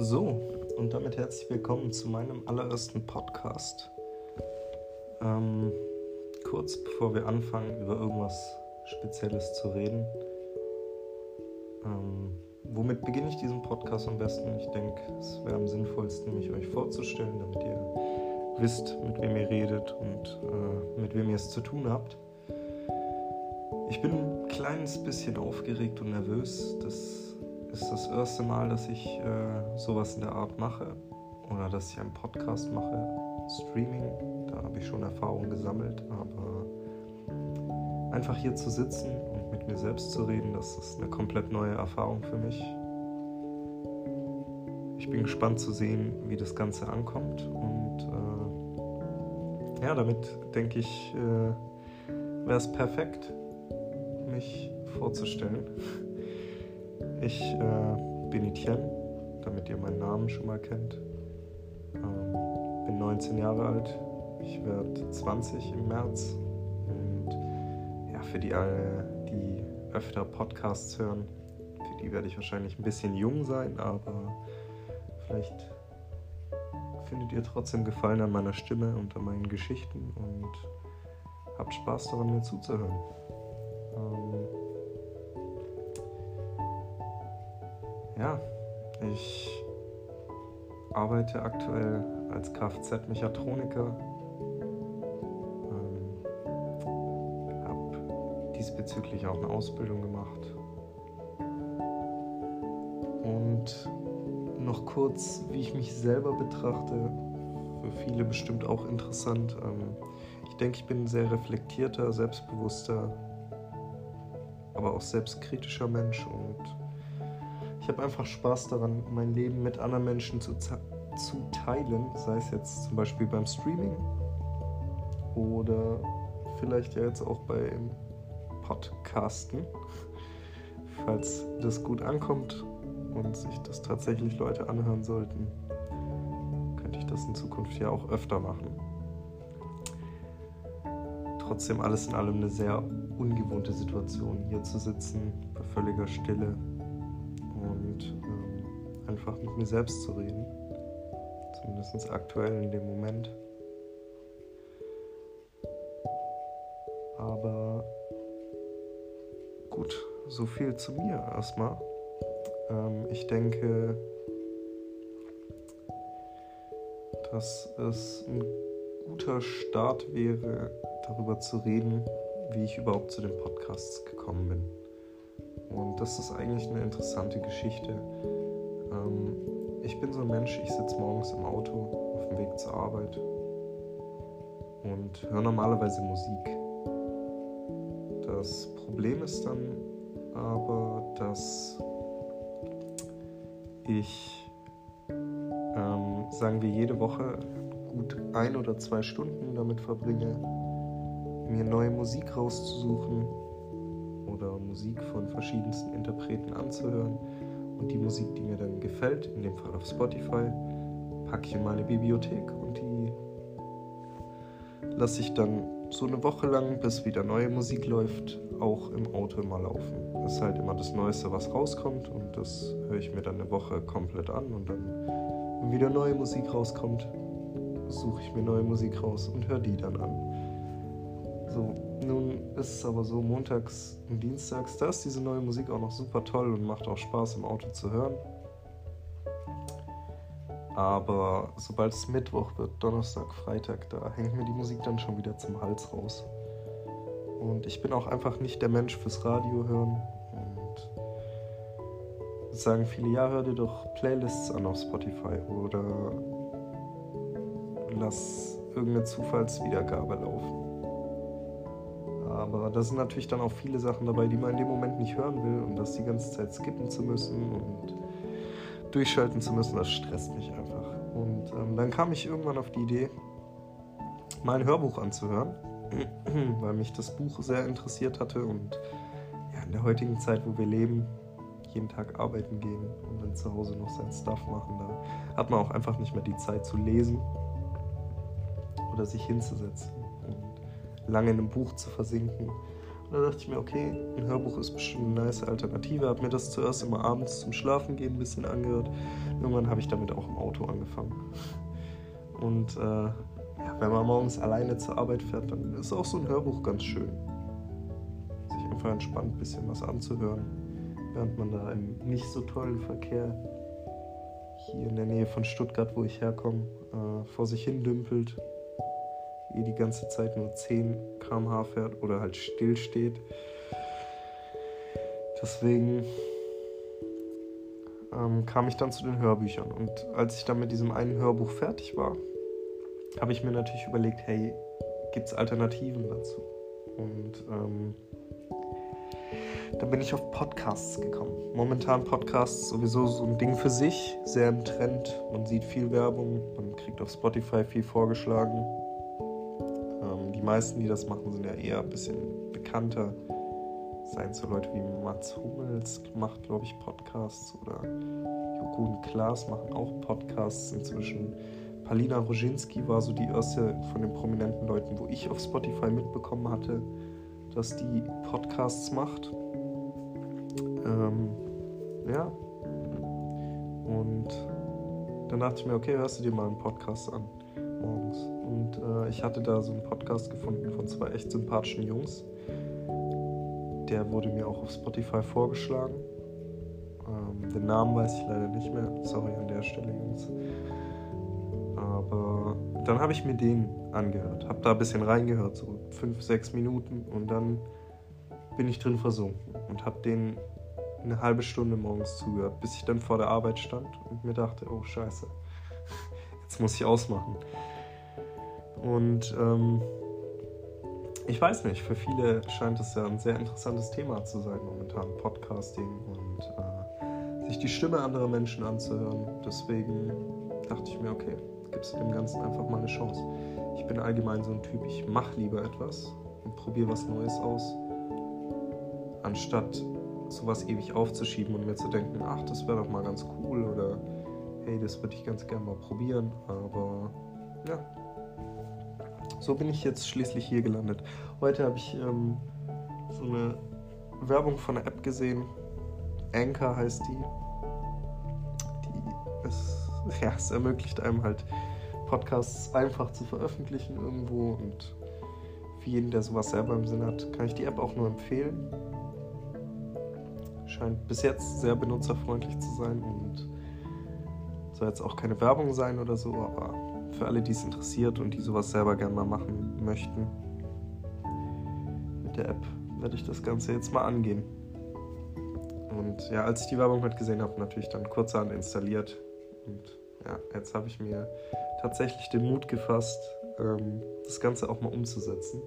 So, und damit herzlich willkommen zu meinem allerersten Podcast. Ähm, kurz bevor wir anfangen, über irgendwas Spezielles zu reden. Ähm, womit beginne ich diesen Podcast am besten? Ich denke, es wäre am sinnvollsten, mich euch vorzustellen, damit ihr wisst, mit wem ihr redet und äh, mit wem ihr es zu tun habt. Ich bin ein kleines bisschen aufgeregt und nervös. Das ist das erste Mal, dass ich äh, sowas in der Art mache oder dass ich einen Podcast mache. Streaming, da habe ich schon Erfahrung gesammelt, aber einfach hier zu sitzen und mit mir selbst zu reden, das ist eine komplett neue Erfahrung für mich. Ich bin gespannt zu sehen, wie das Ganze ankommt und äh, ja, damit denke ich, äh, wäre es perfekt, mich vorzustellen. Ich äh, bin Etienne, damit ihr meinen Namen schon mal kennt. Ähm, bin 19 Jahre alt. Ich werde 20 im März. Und ja, für die alle, die öfter Podcasts hören, für die werde ich wahrscheinlich ein bisschen jung sein, aber vielleicht findet ihr trotzdem Gefallen an meiner Stimme und an meinen Geschichten und habt Spaß daran, mir zuzuhören. Ja, ich arbeite aktuell als Kfz-Mechatroniker. Ähm, habe diesbezüglich auch eine Ausbildung gemacht. Und noch kurz, wie ich mich selber betrachte, für viele bestimmt auch interessant. Ähm, ich denke, ich bin ein sehr reflektierter, selbstbewusster, aber auch selbstkritischer Mensch und ich habe einfach Spaß daran, mein Leben mit anderen Menschen zu, zu teilen, sei es jetzt zum Beispiel beim Streaming oder vielleicht ja jetzt auch beim Podcasten. Falls das gut ankommt und sich das tatsächlich Leute anhören sollten, könnte ich das in Zukunft ja auch öfter machen. Trotzdem alles in allem eine sehr ungewohnte Situation, hier zu sitzen, bei völliger Stille und ähm, einfach mit mir selbst zu reden. Zumindest aktuell in dem Moment. Aber gut, so viel zu mir erstmal. Ähm, ich denke, dass es ein guter Start wäre, darüber zu reden, wie ich überhaupt zu den Podcasts gekommen bin. Und das ist eigentlich eine interessante Geschichte. Ähm, ich bin so ein Mensch, ich sitze morgens im Auto auf dem Weg zur Arbeit und höre normalerweise Musik. Das Problem ist dann aber, dass ich, ähm, sagen wir, jede Woche gut ein oder zwei Stunden damit verbringe, mir neue Musik rauszusuchen Musik von verschiedensten Interpreten anzuhören. Und die Musik, die mir dann gefällt, in dem Fall auf Spotify, packe ich in meine Bibliothek und die lasse ich dann so eine Woche lang, bis wieder neue Musik läuft, auch im Auto immer laufen. Das ist halt immer das Neueste, was rauskommt und das höre ich mir dann eine Woche komplett an und dann, wenn wieder neue Musik rauskommt, suche ich mir neue Musik raus und höre die dann an. Ist es aber so, montags und dienstags, da ist diese neue Musik auch noch super toll und macht auch Spaß im Auto zu hören. Aber sobald es Mittwoch wird, Donnerstag, Freitag, da hängt mir die Musik dann schon wieder zum Hals raus. Und ich bin auch einfach nicht der Mensch fürs Radio hören. Und sagen viele, ja, hör dir doch Playlists an auf Spotify oder lass irgendeine Zufallswiedergabe laufen. Aber da sind natürlich dann auch viele Sachen dabei, die man in dem Moment nicht hören will. Und das die ganze Zeit skippen zu müssen und durchschalten zu müssen, das stresst mich einfach. Und ähm, dann kam ich irgendwann auf die Idee, mal ein Hörbuch anzuhören, weil mich das Buch sehr interessiert hatte. Und ja, in der heutigen Zeit, wo wir leben, jeden Tag arbeiten gehen und dann zu Hause noch sein Stuff machen, da hat man auch einfach nicht mehr die Zeit zu lesen oder sich hinzusetzen lange in einem Buch zu versinken. Und da dachte ich mir, okay, ein Hörbuch ist bestimmt eine nice Alternative. Habe mir das zuerst immer abends zum Schlafen gehen ein bisschen angehört. Irgendwann habe ich damit auch im Auto angefangen. Und äh, ja, wenn man morgens alleine zur Arbeit fährt, dann ist auch so ein Hörbuch ganz schön. Sich einfach entspannt ein bisschen was anzuhören, während man da im nicht so tollen Verkehr hier in der Nähe von Stuttgart, wo ich herkomme, äh, vor sich hin dümpelt eh die ganze Zeit nur 10 km/h fährt oder halt still steht. Deswegen ähm, kam ich dann zu den Hörbüchern. Und als ich dann mit diesem einen Hörbuch fertig war, habe ich mir natürlich überlegt, hey, gibt es Alternativen dazu? Und ähm, da bin ich auf Podcasts gekommen. Momentan Podcasts sowieso so ein Ding für sich, sehr im Trend. Man sieht viel Werbung, man kriegt auf Spotify viel vorgeschlagen meisten, die das machen, sind ja eher ein bisschen bekannter. Seien so Leute wie Mats Hummels macht, glaube ich, Podcasts oder Joko und Klaas machen auch Podcasts inzwischen. Palina Roginski war so die erste von den prominenten Leuten, wo ich auf Spotify mitbekommen hatte, dass die Podcasts macht. Ähm, ja. Und dann dachte ich mir, okay, hörst du dir mal einen Podcast an morgens. Und äh, ich hatte da so einen Podcast gefunden von zwei echt sympathischen Jungs. Der wurde mir auch auf Spotify vorgeschlagen. Ähm, den Namen weiß ich leider nicht mehr. Sorry an der Stelle, Jungs. Aber dann habe ich mir den angehört. Habe da ein bisschen reingehört, so fünf, sechs Minuten. Und dann bin ich drin versunken und habe den eine halbe Stunde morgens zugehört, bis ich dann vor der Arbeit stand und mir dachte, oh scheiße, jetzt muss ich ausmachen. Und ähm, ich weiß nicht, für viele scheint es ja ein sehr interessantes Thema zu sein momentan, Podcasting und äh, sich die Stimme anderer Menschen anzuhören. Deswegen dachte ich mir, okay, gibst du dem Ganzen einfach mal eine Chance. Ich bin allgemein so ein Typ, ich mache lieber etwas und probiere was Neues aus, anstatt sowas ewig aufzuschieben und mir zu denken, ach, das wäre doch mal ganz cool oder hey, das würde ich ganz gerne mal probieren. Aber ja, so bin ich jetzt schließlich hier gelandet. Heute habe ich ähm, so eine Werbung von einer App gesehen. Anchor heißt die. Die es, ja, es ermöglicht einem halt Podcasts einfach zu veröffentlichen irgendwo und für jeden, der sowas selber im Sinn hat, kann ich die App auch nur empfehlen. Scheint bis jetzt sehr benutzerfreundlich zu sein und soll jetzt auch keine Werbung sein oder so, aber für alle, die es interessiert und die sowas selber gerne mal machen möchten. Mit der App werde ich das Ganze jetzt mal angehen. Und ja, als ich die Werbung heute gesehen habe, natürlich dann kurzerhand installiert. Und ja, jetzt habe ich mir tatsächlich den Mut gefasst, ähm, das Ganze auch mal umzusetzen.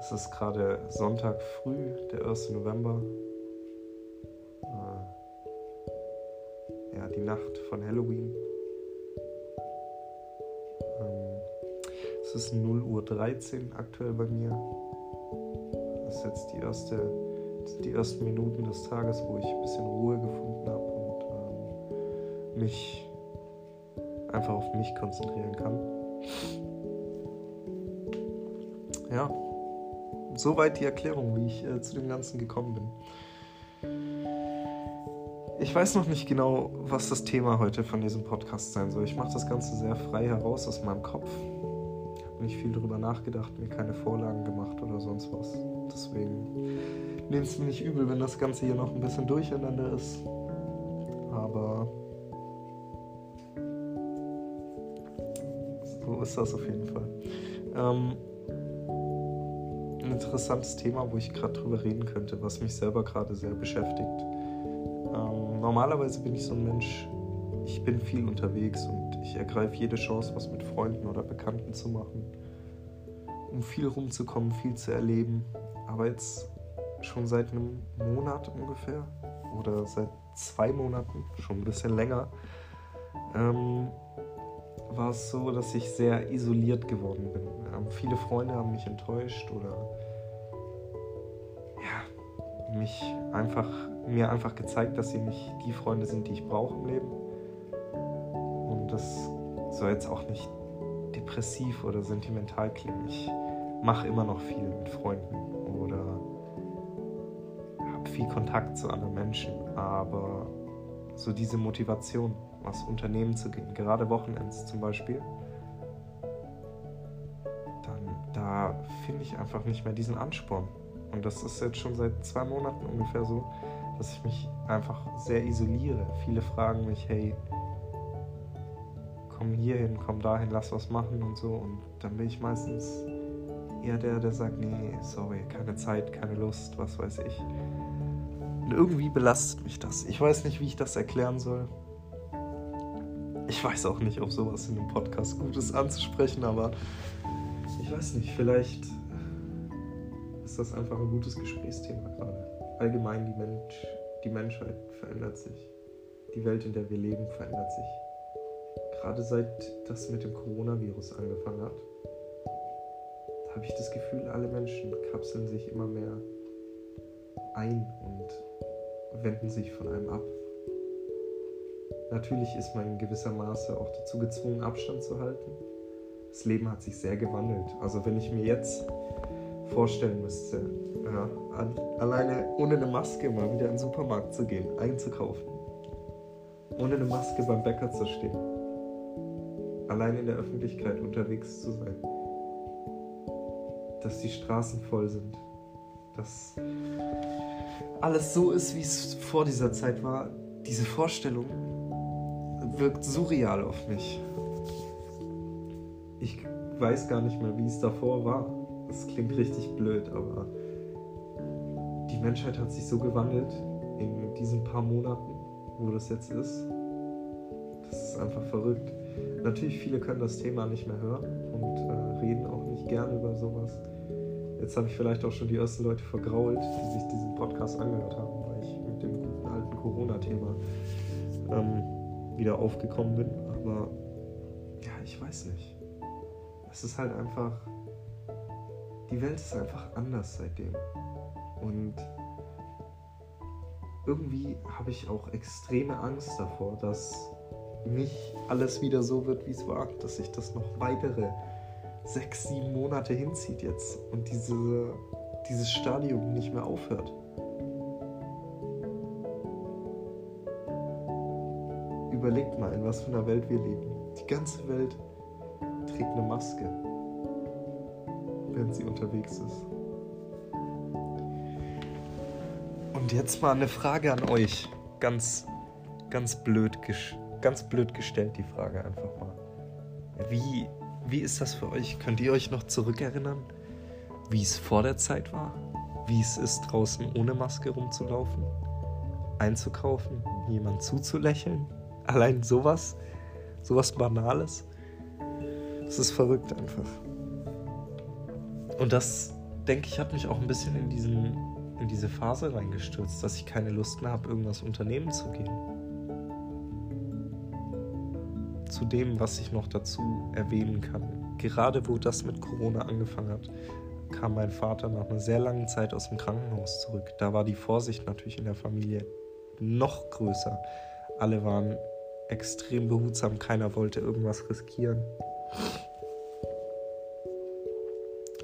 Es ist gerade Sonntag früh, der 1. November. Äh, ja, die Nacht von Halloween. Es ist 0 Uhr 13 aktuell bei mir. Das ist jetzt die, erste, die ersten Minuten des Tages, wo ich ein bisschen Ruhe gefunden habe und ähm, mich einfach auf mich konzentrieren kann. Ja, soweit die Erklärung, wie ich äh, zu dem Ganzen gekommen bin. Ich weiß noch nicht genau, was das Thema heute von diesem Podcast sein soll. Ich mache das Ganze sehr frei heraus aus meinem Kopf nicht viel darüber nachgedacht, mir keine Vorlagen gemacht oder sonst was. Deswegen nehmt es mir nicht übel, wenn das Ganze hier noch ein bisschen durcheinander ist. Aber so ist das auf jeden Fall. Ähm, ein interessantes Thema, wo ich gerade drüber reden könnte, was mich selber gerade sehr beschäftigt. Ähm, normalerweise bin ich so ein Mensch, ich bin viel unterwegs und ich ergreife jede Chance, was mit Freunden oder Bekannten zu machen, um viel rumzukommen, viel zu erleben. Aber jetzt schon seit einem Monat ungefähr oder seit zwei Monaten, schon ein bisschen länger, ähm, war es so, dass ich sehr isoliert geworden bin. Ähm, viele Freunde haben mich enttäuscht oder ja, mich einfach, mir einfach gezeigt, dass sie nicht die Freunde sind, die ich brauche im Leben das soll jetzt auch nicht depressiv oder sentimental klingen. Ich mache immer noch viel mit Freunden oder viel Kontakt zu anderen Menschen, aber so diese Motivation, was Unternehmen zu gehen, gerade Wochenends zum Beispiel, dann da finde ich einfach nicht mehr diesen Ansporn. Und das ist jetzt schon seit zwei Monaten ungefähr so, dass ich mich einfach sehr isoliere. Viele fragen mich, hey, komm hier hin, komm dahin, lass was machen und so. Und dann bin ich meistens eher der, der sagt, nee, sorry, keine Zeit, keine Lust, was weiß ich. Und irgendwie belastet mich das. Ich weiß nicht, wie ich das erklären soll. Ich weiß auch nicht, ob sowas in einem Podcast gut ist anzusprechen, aber ich weiß nicht, vielleicht ist das einfach ein gutes Gesprächsthema gerade. Allgemein die, Mensch, die Menschheit verändert sich. Die Welt, in der wir leben, verändert sich gerade seit das mit dem Coronavirus angefangen hat, habe ich das Gefühl, alle Menschen kapseln sich immer mehr ein und wenden sich von einem ab. Natürlich ist man in gewisser Maße auch dazu gezwungen, Abstand zu halten. Das Leben hat sich sehr gewandelt. Also wenn ich mir jetzt vorstellen müsste, ja, alleine ohne eine Maske mal wieder in den Supermarkt zu gehen, einzukaufen, ohne eine Maske beim Bäcker zu stehen, allein in der Öffentlichkeit unterwegs zu sein. Dass die Straßen voll sind. Dass alles so ist, wie es vor dieser Zeit war. Diese Vorstellung wirkt surreal auf mich. Ich weiß gar nicht mehr, wie es davor war. Das klingt richtig blöd, aber die Menschheit hat sich so gewandelt in diesen paar Monaten, wo das jetzt ist. Das ist einfach verrückt. Natürlich, viele können das Thema nicht mehr hören und äh, reden auch nicht gern über sowas. Jetzt habe ich vielleicht auch schon die ersten Leute vergrault, die sich diesen Podcast angehört haben, weil ich mit dem guten alten Corona-Thema ähm, wieder aufgekommen bin. Aber ja, ich weiß nicht. Es ist halt einfach. Die Welt ist einfach anders seitdem. Und irgendwie habe ich auch extreme Angst davor, dass nicht alles wieder so wird, wie es war, dass sich das noch weitere sechs, sieben Monate hinzieht jetzt und diese, dieses Stadium nicht mehr aufhört. Überlegt mal, in was für einer Welt wir leben. Die ganze Welt trägt eine Maske, wenn sie unterwegs ist. Und jetzt mal eine Frage an euch, ganz, ganz blöd gestellt ganz blöd gestellt, die Frage einfach mal. Wie, wie ist das für euch? Könnt ihr euch noch zurückerinnern, wie es vor der Zeit war? Wie es ist, draußen ohne Maske rumzulaufen? Einzukaufen? Jemand zuzulächeln? Allein sowas? Sowas Banales? Das ist verrückt einfach. Und das, denke ich, hat mich auch ein bisschen in, diesen, in diese Phase reingestürzt, dass ich keine Lust mehr habe, irgendwas unternehmen zu gehen dem, was ich noch dazu erwähnen kann. Gerade wo das mit Corona angefangen hat, kam mein Vater nach einer sehr langen Zeit aus dem Krankenhaus zurück. Da war die Vorsicht natürlich in der Familie noch größer. Alle waren extrem behutsam, keiner wollte irgendwas riskieren.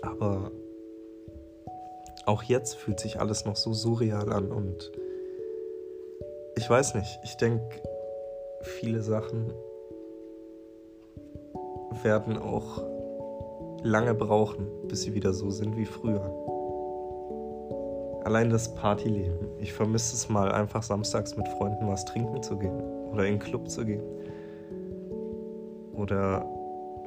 Aber auch jetzt fühlt sich alles noch so surreal an und ich weiß nicht, ich denke, viele Sachen werden auch lange brauchen, bis sie wieder so sind wie früher. Allein das Partyleben. Ich vermisse es mal, einfach samstags mit Freunden was trinken zu gehen oder in den Club zu gehen. Oder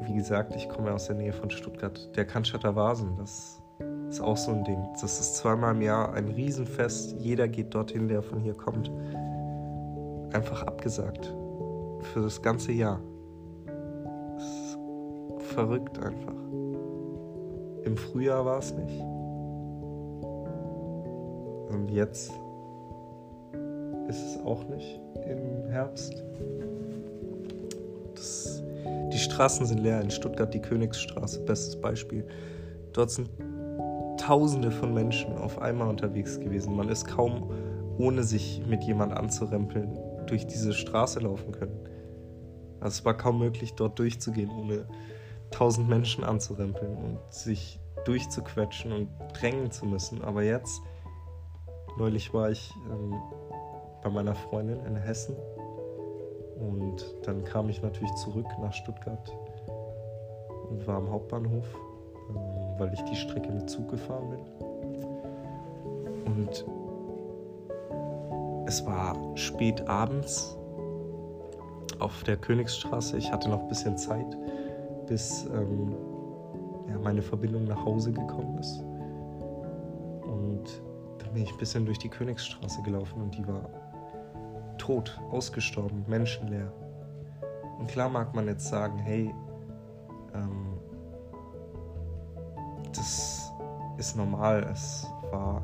wie gesagt, ich komme aus der Nähe von Stuttgart. Der Cannstatter Vasen, das ist auch so ein Ding. Das ist zweimal im Jahr ein Riesenfest. Jeder geht dorthin, der von hier kommt. Einfach abgesagt. Für das ganze Jahr verrückt einfach. Im Frühjahr war es nicht. Und jetzt ist es auch nicht im Herbst. Das, die Straßen sind leer. In Stuttgart die Königsstraße, bestes Beispiel. Dort sind Tausende von Menschen auf einmal unterwegs gewesen. Man ist kaum, ohne sich mit jemand anzurempeln, durch diese Straße laufen können. Also es war kaum möglich, dort durchzugehen, ohne tausend Menschen anzurempeln und sich durchzuquetschen und drängen zu müssen. Aber jetzt Neulich war ich ähm, bei meiner Freundin in Hessen und dann kam ich natürlich zurück nach Stuttgart und war am Hauptbahnhof, ähm, weil ich die Strecke mit Zug gefahren bin. Und es war spät abends auf der Königsstraße. Ich hatte noch ein bisschen Zeit, bis ähm, ja, meine Verbindung nach Hause gekommen ist. Und dann bin ich ein bisschen durch die Königsstraße gelaufen und die war tot, ausgestorben, menschenleer. Und klar mag man jetzt sagen, hey, ähm, das ist normal, es war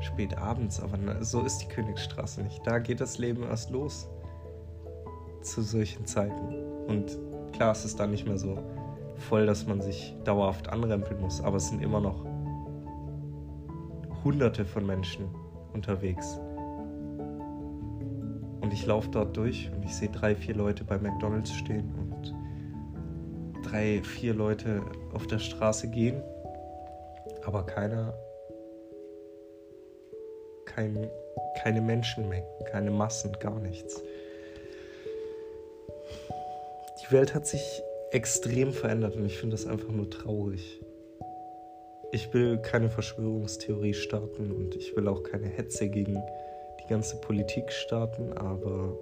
spät abends, aber so ist die Königsstraße nicht. Da geht das Leben erst los zu solchen Zeiten. Und klar, es ist dann nicht mehr so voll, dass man sich dauerhaft anrempeln muss, aber es sind immer noch hunderte von Menschen unterwegs. Und ich laufe dort durch und ich sehe drei, vier Leute bei McDonald's stehen und drei, vier Leute auf der Straße gehen, aber keiner, kein, keine Menschenmengen, keine Massen, gar nichts. Die Welt hat sich extrem verändert und ich finde das einfach nur traurig. Ich will keine Verschwörungstheorie starten und ich will auch keine Hetze gegen die ganze Politik starten, aber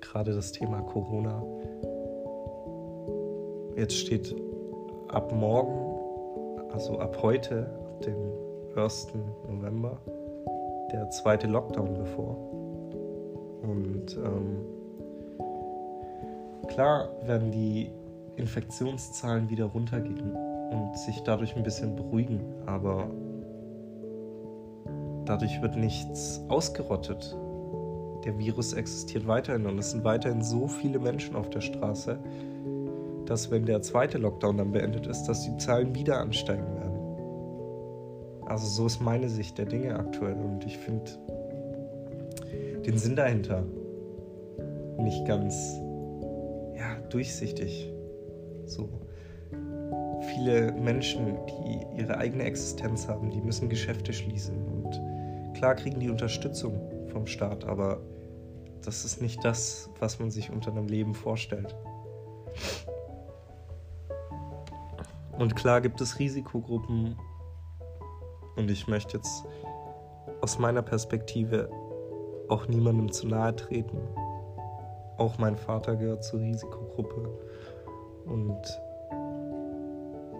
gerade das Thema Corona, jetzt steht ab morgen, also ab heute, ab dem 1. November, der zweite Lockdown bevor. Und ähm, klar werden die Infektionszahlen wieder runtergehen und sich dadurch ein bisschen beruhigen, aber dadurch wird nichts ausgerottet. Der Virus existiert weiterhin und es sind weiterhin so viele Menschen auf der Straße, dass wenn der zweite Lockdown dann beendet ist, dass die Zahlen wieder ansteigen werden. Also so ist meine Sicht der Dinge aktuell und ich finde den Sinn dahinter nicht ganz durchsichtig. So viele Menschen, die ihre eigene Existenz haben, die müssen Geschäfte schließen. Und klar kriegen die Unterstützung vom Staat, aber das ist nicht das, was man sich unter einem Leben vorstellt. Und klar gibt es Risikogruppen und ich möchte jetzt aus meiner Perspektive auch niemandem zu nahe treten. Auch mein Vater gehört zur Risikogruppe und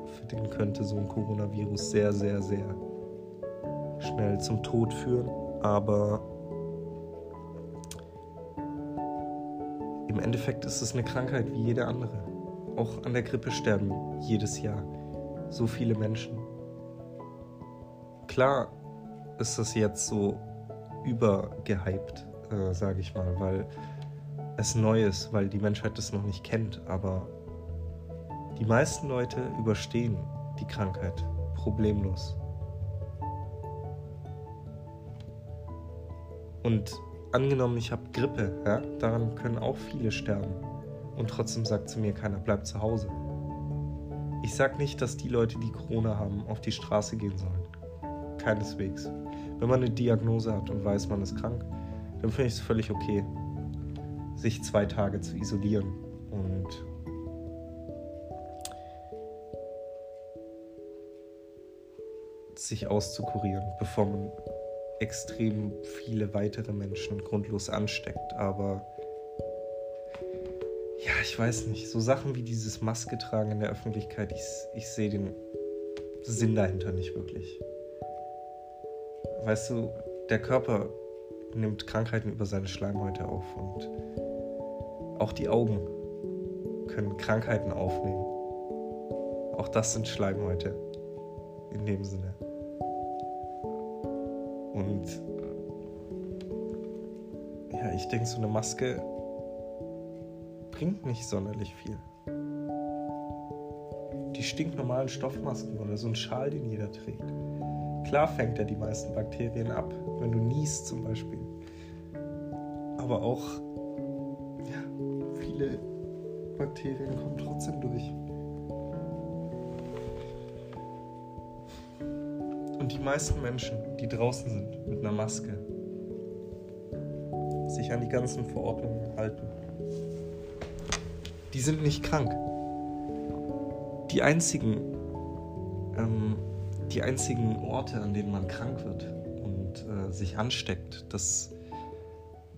für den könnte so ein Coronavirus sehr, sehr, sehr schnell zum Tod führen. Aber im Endeffekt ist es eine Krankheit wie jede andere. Auch an der Grippe sterben jedes Jahr so viele Menschen. Klar ist das jetzt so übergehypt, äh, sage ich mal, weil es neu weil die Menschheit das noch nicht kennt. Aber die meisten Leute überstehen die Krankheit problemlos. Und angenommen, ich habe Grippe, ja, daran können auch viele sterben. Und trotzdem sagt zu mir keiner, bleib zu Hause. Ich sage nicht, dass die Leute, die Corona haben, auf die Straße gehen sollen. Keineswegs. Wenn man eine Diagnose hat und weiß, man ist krank, dann finde ich es völlig okay, sich zwei Tage zu isolieren und sich auszukurieren, bevor man extrem viele weitere Menschen grundlos ansteckt. Aber ja, ich weiß nicht, so Sachen wie dieses Maske tragen in der Öffentlichkeit, ich, ich sehe den Sinn dahinter nicht wirklich. Weißt du, der Körper nimmt Krankheiten über seine Schleimhäute auf und auch die Augen können Krankheiten aufnehmen. Auch das sind Schleimhäute in dem Sinne. Und ja, ich denke, so eine Maske bringt nicht sonderlich viel. Die stinknormalen Stoffmasken oder so ein Schal, den jeder trägt. Klar fängt er die meisten Bakterien ab, wenn du niest zum Beispiel. Aber auch viele Bakterien kommen trotzdem durch. Und die meisten Menschen, die draußen sind mit einer Maske, sich an die ganzen Verordnungen halten, die sind nicht krank. Die einzigen, ähm, die einzigen Orte, an denen man krank wird und äh, sich ansteckt, das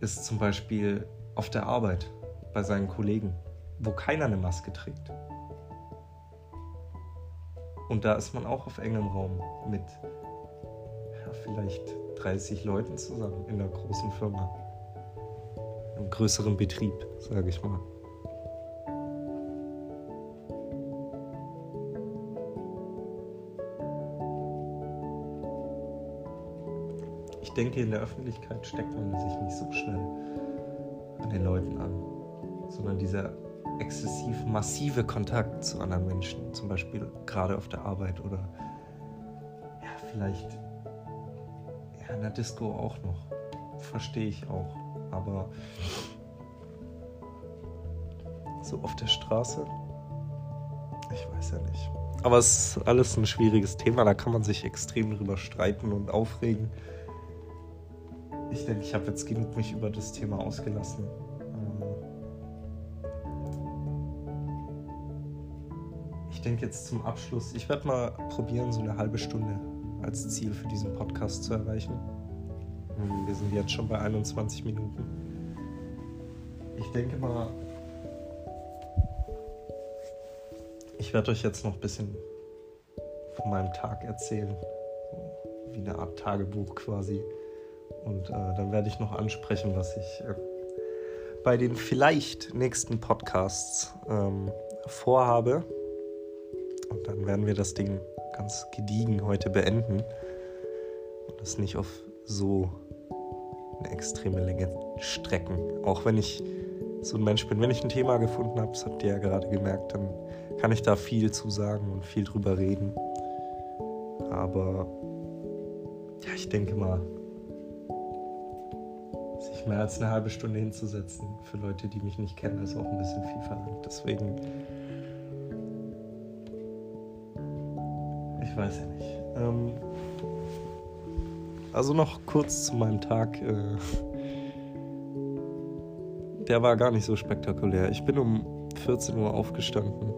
ist zum Beispiel auf der Arbeit bei seinen Kollegen, wo keiner eine Maske trägt. Und da ist man auch auf engem Raum mit ja, vielleicht 30 Leuten zusammen in einer großen Firma. Einem größeren Betrieb, sage ich mal. Ich denke, in der Öffentlichkeit steckt man sich nicht so schnell an den Leuten an, sondern dieser exzessiv massive Kontakt zu anderen Menschen, zum Beispiel gerade auf der Arbeit oder ja, vielleicht ja, in der Disco auch noch. Verstehe ich auch. Aber so auf der Straße, ich weiß ja nicht. Aber es ist alles ein schwieriges Thema, da kann man sich extrem drüber streiten und aufregen. Ich denke, ich habe jetzt genug mich über das Thema ausgelassen. Denke jetzt zum Abschluss, ich werde mal probieren, so eine halbe Stunde als Ziel für diesen Podcast zu erreichen. Hm, wir sind jetzt schon bei 21 Minuten. Ich denke mal, ich werde euch jetzt noch ein bisschen von meinem Tag erzählen. Wie eine Art Tagebuch quasi. Und äh, dann werde ich noch ansprechen, was ich äh, bei den vielleicht nächsten Podcasts ähm, vorhabe. Und dann werden wir das Ding ganz gediegen heute beenden und das nicht auf so eine extreme Länge strecken. Auch wenn ich so ein Mensch bin, wenn ich ein Thema gefunden habe, das habt ihr ja gerade gemerkt, dann kann ich da viel zu sagen und viel drüber reden. Aber ja, ich denke mal, sich mehr als eine halbe Stunde hinzusetzen für Leute, die mich nicht kennen, ist auch ein bisschen viel verlangt. Deswegen ich weiß ja nicht. Ähm, also noch kurz zu meinem Tag. Äh, der war gar nicht so spektakulär. Ich bin um 14 Uhr aufgestanden.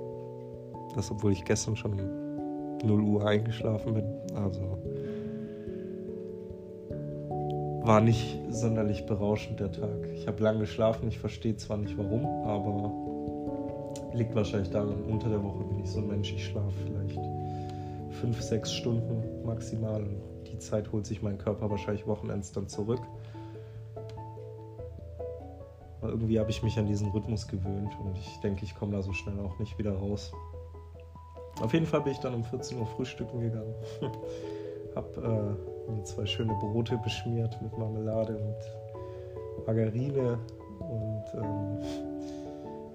Das, obwohl ich gestern schon um 0 Uhr eingeschlafen bin. Also war nicht sonderlich berauschend der Tag. Ich habe lange geschlafen. Ich verstehe zwar nicht warum, aber liegt wahrscheinlich daran, unter der Woche bin ich so ein Mensch, ich schlafe vielleicht fünf, sechs Stunden maximal. Und die Zeit holt sich mein Körper wahrscheinlich Wochenends dann zurück. Aber irgendwie habe ich mich an diesen Rhythmus gewöhnt und ich denke, ich komme da so schnell auch nicht wieder raus. Auf jeden Fall bin ich dann um 14 Uhr frühstücken gegangen. hab äh, mir zwei schöne Brote beschmiert mit Marmelade und Margarine und ähm,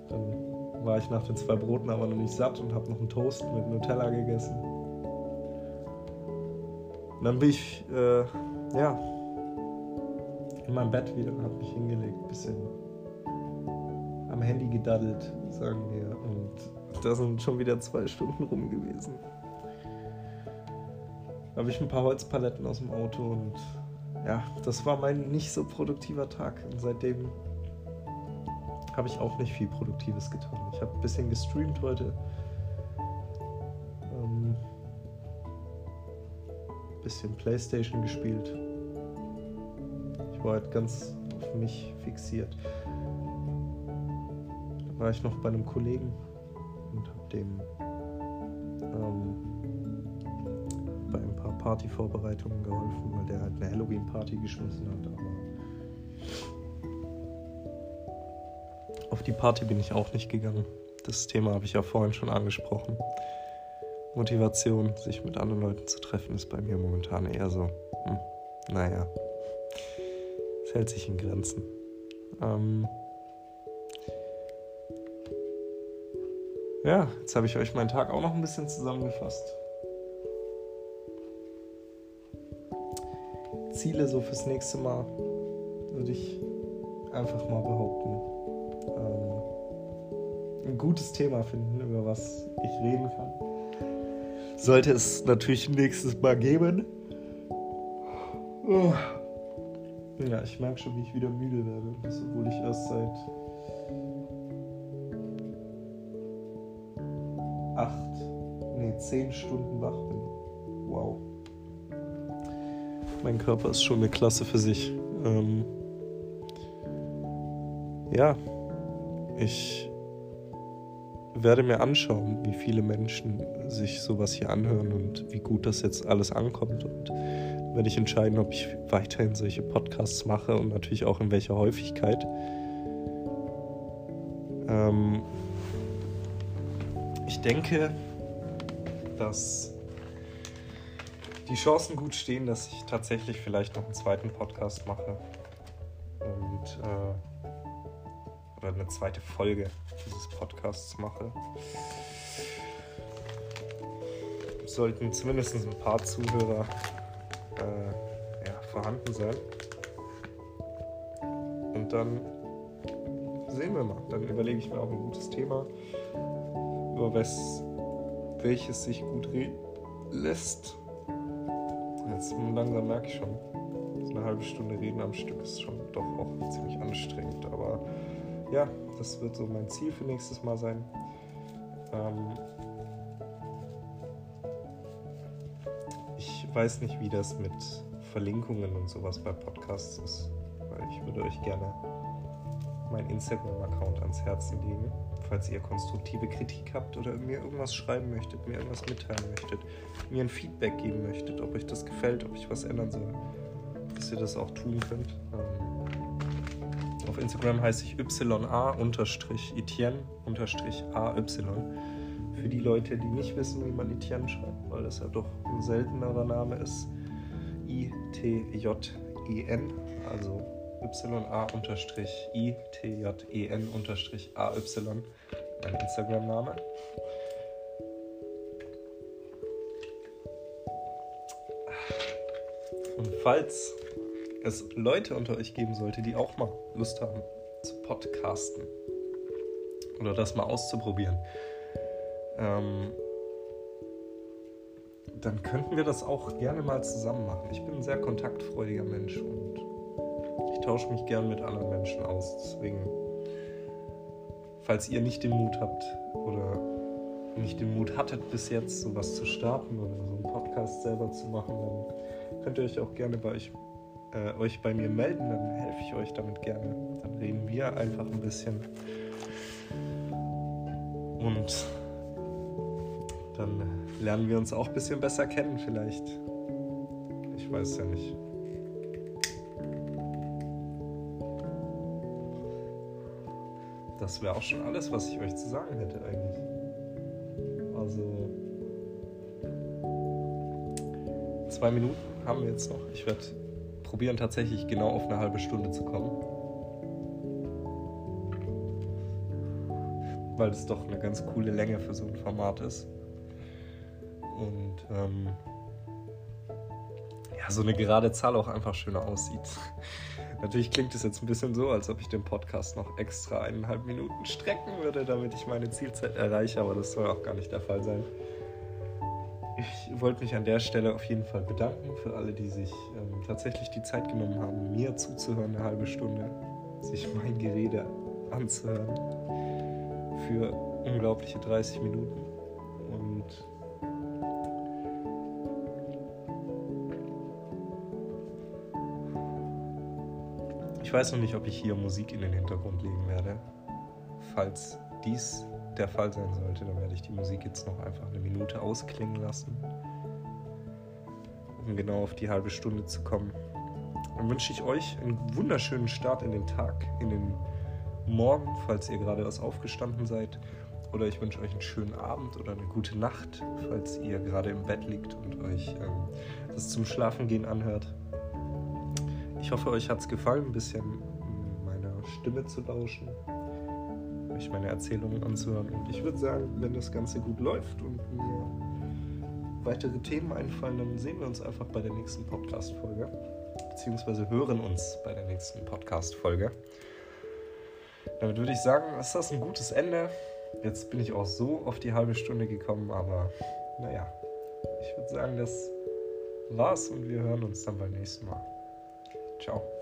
dann war ich nach den zwei Broten aber noch nicht satt und habe noch einen Toast mit Nutella gegessen. Und dann bin ich, äh, ja, in meinem Bett wieder und habe mich hingelegt, ein bisschen am Handy gedaddelt, sagen wir. Und da sind schon wieder zwei Stunden rum gewesen. Da habe ich ein paar Holzpaletten aus dem Auto und ja, das war mein nicht so produktiver Tag. Und seitdem habe ich auch nicht viel Produktives getan. Ich habe ein bisschen gestreamt heute. Bisschen Playstation gespielt. Ich war halt ganz auf mich fixiert. Da war ich noch bei einem Kollegen und habe dem ähm, bei ein paar Partyvorbereitungen geholfen, weil der halt eine Halloween-Party geschmissen hat. Aber auf die Party bin ich auch nicht gegangen. Das Thema habe ich ja vorhin schon angesprochen. Motivation, sich mit anderen Leuten zu treffen, ist bei mir momentan eher so, hm, naja, es hält sich in Grenzen. Ähm ja, jetzt habe ich euch meinen Tag auch noch ein bisschen zusammengefasst. Ziele so fürs nächste Mal würde ich einfach mal behaupten. Ähm, ein gutes Thema finden, über was ich reden kann sollte es natürlich nächstes Mal geben. Oh. Ja, ich merke schon, wie ich wieder müde werde. Obwohl ich erst seit acht, nee, zehn Stunden wach bin. Wow. Mein Körper ist schon eine Klasse für sich. Ähm ja, ich werde mir anschauen, wie viele Menschen sich sowas hier anhören und wie gut das jetzt alles ankommt. Und werde ich entscheiden, ob ich weiterhin solche Podcasts mache und natürlich auch in welcher Häufigkeit. Ähm ich denke, dass die Chancen gut stehen, dass ich tatsächlich vielleicht noch einen zweiten Podcast mache. Und äh, oder eine zweite Folge Podcasts mache. Sollten zumindest ein paar Zuhörer äh, ja, vorhanden sein. Und dann sehen wir mal. Dann überlege ich mir auch ein gutes Thema, über was, welches sich gut reden lässt. Jetzt langsam merke ich schon, so eine halbe Stunde reden am Stück ist schon doch auch ziemlich anstrengend. Aber ja, das wird so mein Ziel für nächstes Mal sein. Ähm ich weiß nicht, wie das mit Verlinkungen und sowas bei Podcasts ist, weil ich würde euch gerne meinen Instagram-Account ans Herzen legen, falls ihr konstruktive Kritik habt oder mir irgendwas schreiben möchtet, mir irgendwas mitteilen möchtet, mir ein Feedback geben möchtet, ob euch das gefällt, ob ich was ändern soll, dass ihr das auch tun könnt. Auf Instagram heiße ich YA-Etienne-AY. Für die Leute, die nicht wissen, wie man Etienne schreibt, weil das ja doch ein seltenerer Name ist. I-T-J-E-N, also Y-A-I-T-J-E-N-A-Y, mein Instagram-Name. Und falls es Leute unter euch geben sollte, die auch mal Lust haben zu podcasten oder das mal auszuprobieren, ähm, dann könnten wir das auch gerne mal zusammen machen. Ich bin ein sehr kontaktfreudiger Mensch und ich tausche mich gern mit anderen Menschen aus. Deswegen, falls ihr nicht den Mut habt oder nicht den Mut hattet bis jetzt, sowas zu starten oder so einen Podcast selber zu machen, dann könnt ihr euch auch gerne bei euch äh, euch bei mir melden, dann helfe ich euch damit gerne. Dann reden wir einfach ein bisschen. Und dann lernen wir uns auch ein bisschen besser kennen vielleicht. Ich weiß ja nicht. Das wäre auch schon alles, was ich euch zu sagen hätte eigentlich. Also zwei Minuten haben wir jetzt noch. Ich werde probieren tatsächlich genau auf eine halbe Stunde zu kommen. Weil es doch eine ganz coole Länge für so ein Format ist. Und ähm, ja, so eine gerade Zahl auch einfach schöner aussieht. Natürlich klingt es jetzt ein bisschen so, als ob ich den Podcast noch extra eineinhalb Minuten strecken würde, damit ich meine Zielzeit erreiche, aber das soll auch gar nicht der Fall sein ich wollte mich an der Stelle auf jeden Fall bedanken für alle, die sich ähm, tatsächlich die Zeit genommen haben, mir zuzuhören, eine halbe Stunde, sich mein Gerede anzuhören für unglaubliche 30 Minuten. Und ich weiß noch nicht, ob ich hier Musik in den Hintergrund legen werde. Falls dies der Fall sein sollte, dann werde ich die Musik jetzt noch einfach eine Minute ausklingen lassen, um genau auf die halbe Stunde zu kommen. Dann wünsche ich euch einen wunderschönen Start in den Tag, in den Morgen, falls ihr gerade erst aufgestanden seid. Oder ich wünsche euch einen schönen Abend oder eine gute Nacht, falls ihr gerade im Bett liegt und euch ähm, das zum Schlafengehen anhört. Ich hoffe, euch hat es gefallen, ein bisschen meiner Stimme zu lauschen euch meine Erzählungen anzuhören. Und ich würde sagen, wenn das Ganze gut läuft und mir weitere Themen einfallen, dann sehen wir uns einfach bei der nächsten Podcast-Folge. Beziehungsweise hören uns bei der nächsten Podcast-Folge. Damit würde ich sagen, ist das ein gutes Ende. Jetzt bin ich auch so auf die halbe Stunde gekommen, aber naja, ich würde sagen, das war's und wir hören uns dann beim nächsten Mal. Ciao.